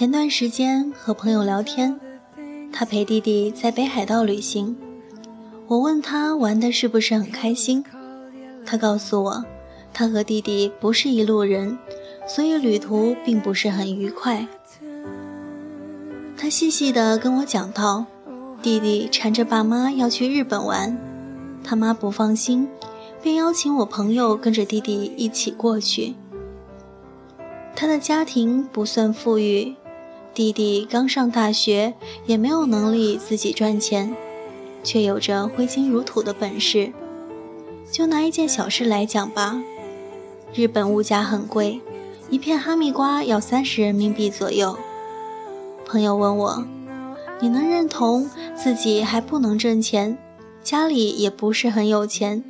前段时间和朋友聊天，他陪弟弟在北海道旅行。我问他玩的是不是很开心，他告诉我，他和弟弟不是一路人，所以旅途并不是很愉快。他细细的跟我讲到，弟弟缠着爸妈要去日本玩，他妈不放心，便邀请我朋友跟着弟弟一起过去。他的家庭不算富裕。弟弟刚上大学，也没有能力自己赚钱，却有着挥金如土的本事。就拿一件小事来讲吧，日本物价很贵，一片哈密瓜要三十人民币左右。朋友问我：“你能认同自己还不能挣钱，家里也不是很有钱，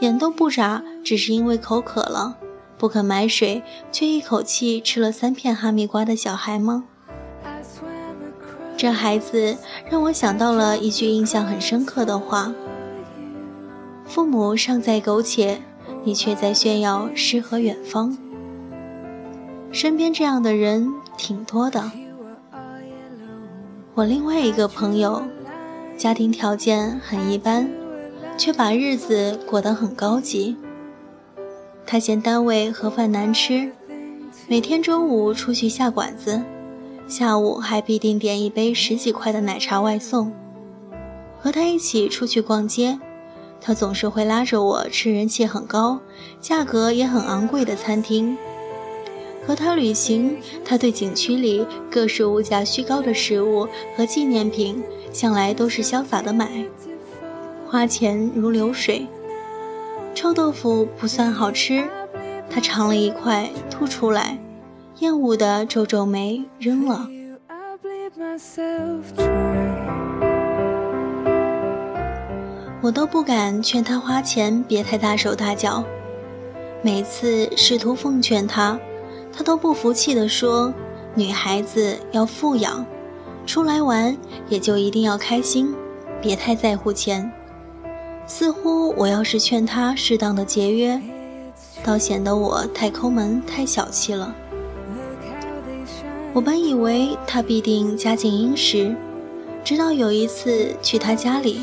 眼都不眨，只是因为口渴了，不肯买水，却一口气吃了三片哈密瓜的小孩吗？”这孩子让我想到了一句印象很深刻的话：“父母尚在苟且，你却在炫耀诗和远方。”身边这样的人挺多的。我另外一个朋友，家庭条件很一般，却把日子过得很高级。他嫌单位盒饭难吃，每天中午出去下馆子。下午还必定点一杯十几块的奶茶外送。和他一起出去逛街，他总是会拉着我吃人气很高、价格也很昂贵的餐厅。和他旅行，他对景区里各式物价虚高的食物和纪念品，向来都是潇洒的买，花钱如流水。臭豆腐不算好吃，他尝了一块吐出来。厌恶的皱皱眉，扔了。我都不敢劝他花钱，别太大手大脚。每次试图奉劝他，他都不服气地说：“女孩子要富养，出来玩也就一定要开心，别太在乎钱。”似乎我要是劝他适当的节约，倒显得我太抠门、太小气了。我本以为他必定家境殷实，直到有一次去他家里，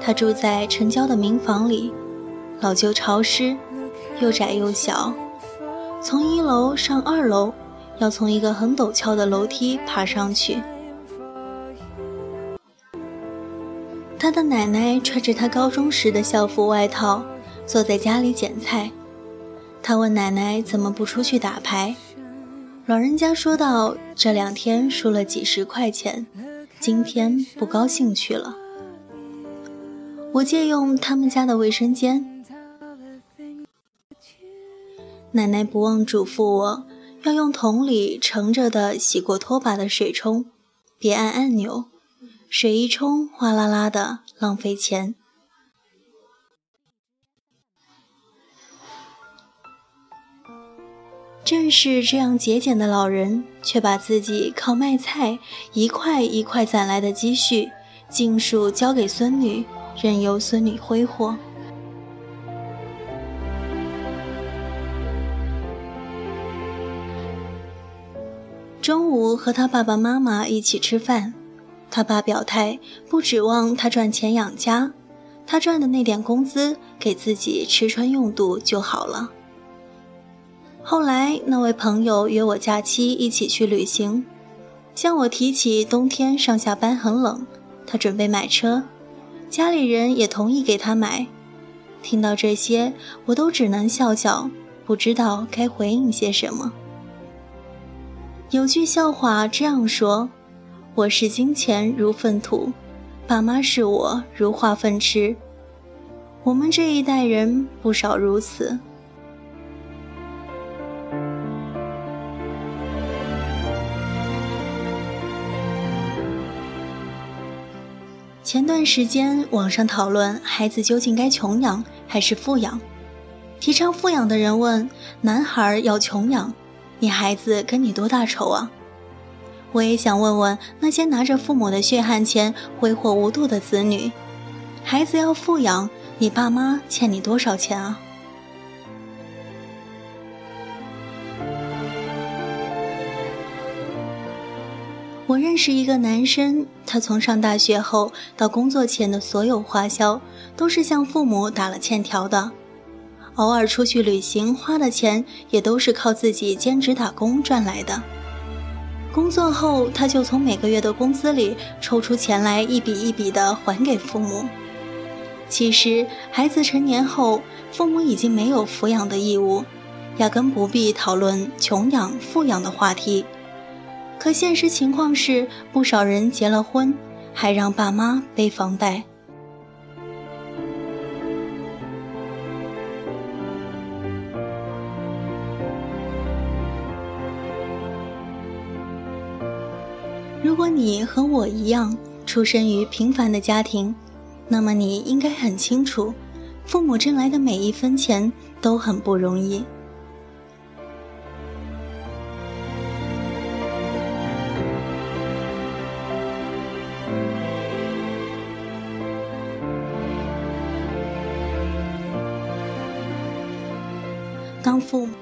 他住在城郊的民房里，老旧潮湿，又窄又小，从一楼上二楼要从一个很陡峭的楼梯爬上去。他的奶奶穿着他高中时的校服外套，坐在家里捡菜。他问奶奶怎么不出去打牌。老人家说道：“这两天输了几十块钱，今天不高兴去了。”我借用他们家的卫生间，奶奶不忘嘱咐我要用桶里盛着的洗过拖把的水冲，别按按钮，水一冲哗啦啦的，浪费钱。正是这样节俭的老人，却把自己靠卖菜一块一块攒来的积蓄，尽数交给孙女，任由孙女挥霍。中午和他爸爸妈妈一起吃饭，他爸表态不指望他赚钱养家，他赚的那点工资给自己吃穿用度就好了。后来，那位朋友约我假期一起去旅行，向我提起冬天上下班很冷，他准备买车，家里人也同意给他买。听到这些，我都只能笑笑，不知道该回应些什么。有句笑话这样说：“我视金钱如粪土，爸妈视我如化粪池。”我们这一代人不少如此。前段时间网上讨论孩子究竟该穷养还是富养，提倡富养的人问男孩要穷养，你孩子跟你多大仇啊？我也想问问那些拿着父母的血汗钱挥霍无度的子女，孩子要富养，你爸妈欠你多少钱啊？我认识一个男生，他从上大学后到工作前的所有花销都是向父母打了欠条的，偶尔出去旅行花的钱也都是靠自己兼职打工赚来的。工作后，他就从每个月的工资里抽出钱来，一笔一笔的还给父母。其实，孩子成年后，父母已经没有抚养的义务，压根不必讨论穷养富养的话题。可现实情况是，不少人结了婚，还让爸妈背房贷。如果你和我一样出生于平凡的家庭，那么你应该很清楚，父母挣来的每一分钱都很不容易。父母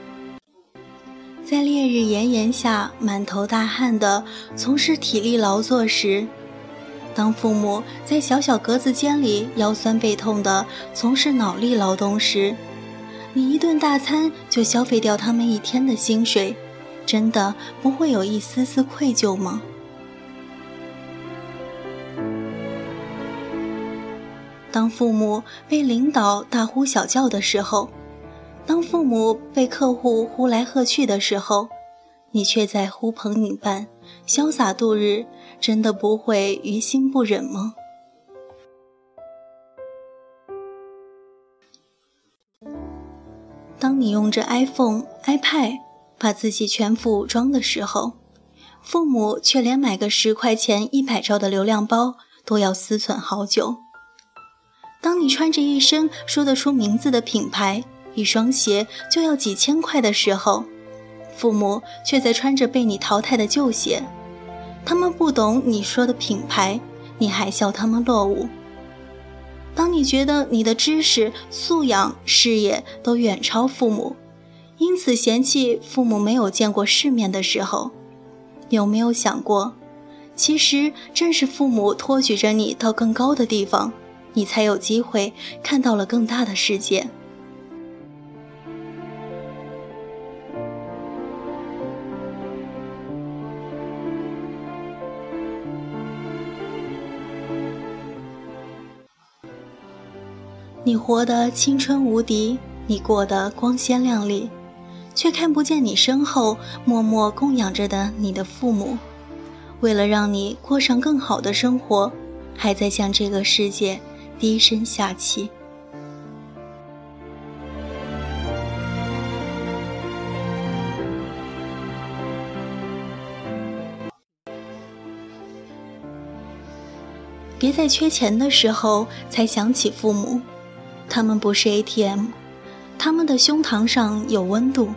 在烈日炎炎下满头大汗的从事体力劳作时，当父母在小小格子间里腰酸背痛的从事脑力劳动时，你一顿大餐就消费掉他们一天的薪水，真的不会有一丝丝愧疚吗？当父母被领导大呼小叫的时候，当父母被客户呼来喝去的时候，你却在呼朋引伴、潇洒度日，真的不会于心不忍吗？当你用着 iPhone、iPad 把自己全副武装的时候，父母却连买个十块钱一百兆的流量包都要思忖好久。当你穿着一身说得出名字的品牌，一双鞋就要几千块的时候，父母却在穿着被你淘汰的旧鞋。他们不懂你说的品牌，你还笑他们落伍。当你觉得你的知识、素养、事业都远超父母，因此嫌弃父母没有见过世面的时候，有没有想过，其实正是父母托举着你到更高的地方，你才有机会看到了更大的世界。你活得青春无敌，你过得光鲜亮丽，却看不见你身后默默供养着的你的父母，为了让你过上更好的生活，还在向这个世界低声下气。别在缺钱的时候才想起父母。他们不是 ATM，他们的胸膛上有温度，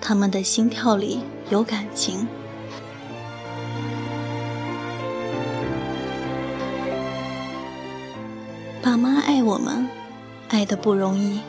他们的心跳里有感情。爸妈爱我们，爱的不容易。